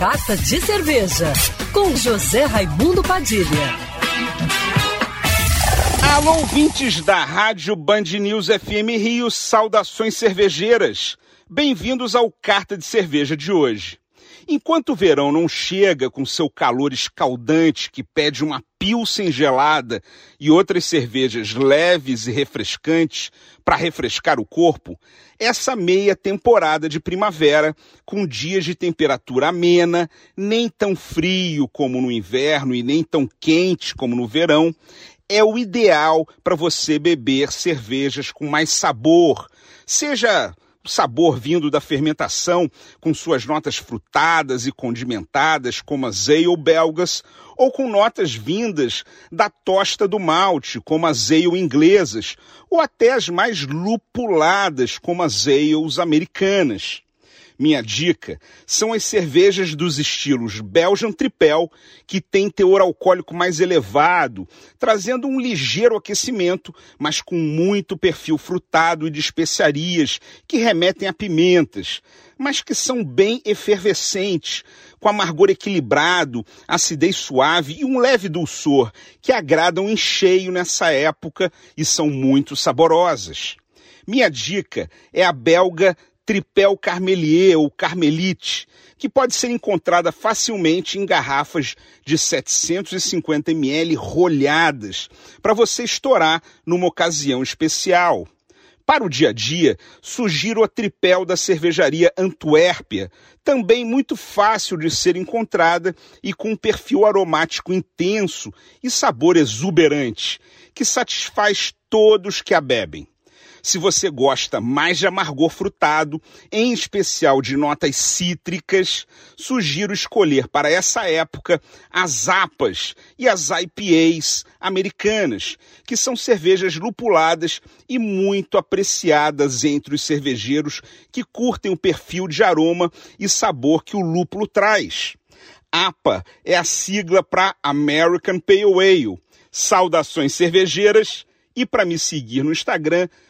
Carta de Cerveja, com José Raimundo Padilha. Alô, ouvintes da Rádio Band News FM Rio, saudações cervejeiras. Bem-vindos ao Carta de Cerveja de hoje. Enquanto o verão não chega com seu calor escaldante que pede uma pilsen gelada e outras cervejas leves e refrescantes para refrescar o corpo, essa meia temporada de primavera, com dias de temperatura amena, nem tão frio como no inverno e nem tão quente como no verão, é o ideal para você beber cervejas com mais sabor, seja sabor vindo da fermentação, com suas notas frutadas e condimentadas, como as ale belgas, ou com notas vindas da tosta do malte, como as ale inglesas, ou até as mais lupuladas, como as ales americanas. Minha dica são as cervejas dos estilos Belgian Tripel, que tem teor alcoólico mais elevado, trazendo um ligeiro aquecimento, mas com muito perfil frutado e de especiarias que remetem a pimentas, mas que são bem efervescentes, com amargor equilibrado, acidez suave e um leve dulçor, que agradam em cheio nessa época e são muito saborosas. Minha dica é a belga Tripel Carmelier ou Carmelite, que pode ser encontrada facilmente em garrafas de 750 ml rolhadas, para você estourar numa ocasião especial. Para o dia a dia, sugiro a tripel da cervejaria Antuérpia, também muito fácil de ser encontrada e com um perfil aromático intenso e sabor exuberante, que satisfaz todos que a bebem. Se você gosta mais de amargor frutado, em especial de notas cítricas, sugiro escolher para essa época as APAs e as IPAs americanas, que são cervejas lupuladas e muito apreciadas entre os cervejeiros que curtem o perfil de aroma e sabor que o lúpulo traz. APA é a sigla para American Pale Ale. Saudações cervejeiras e para me seguir no Instagram,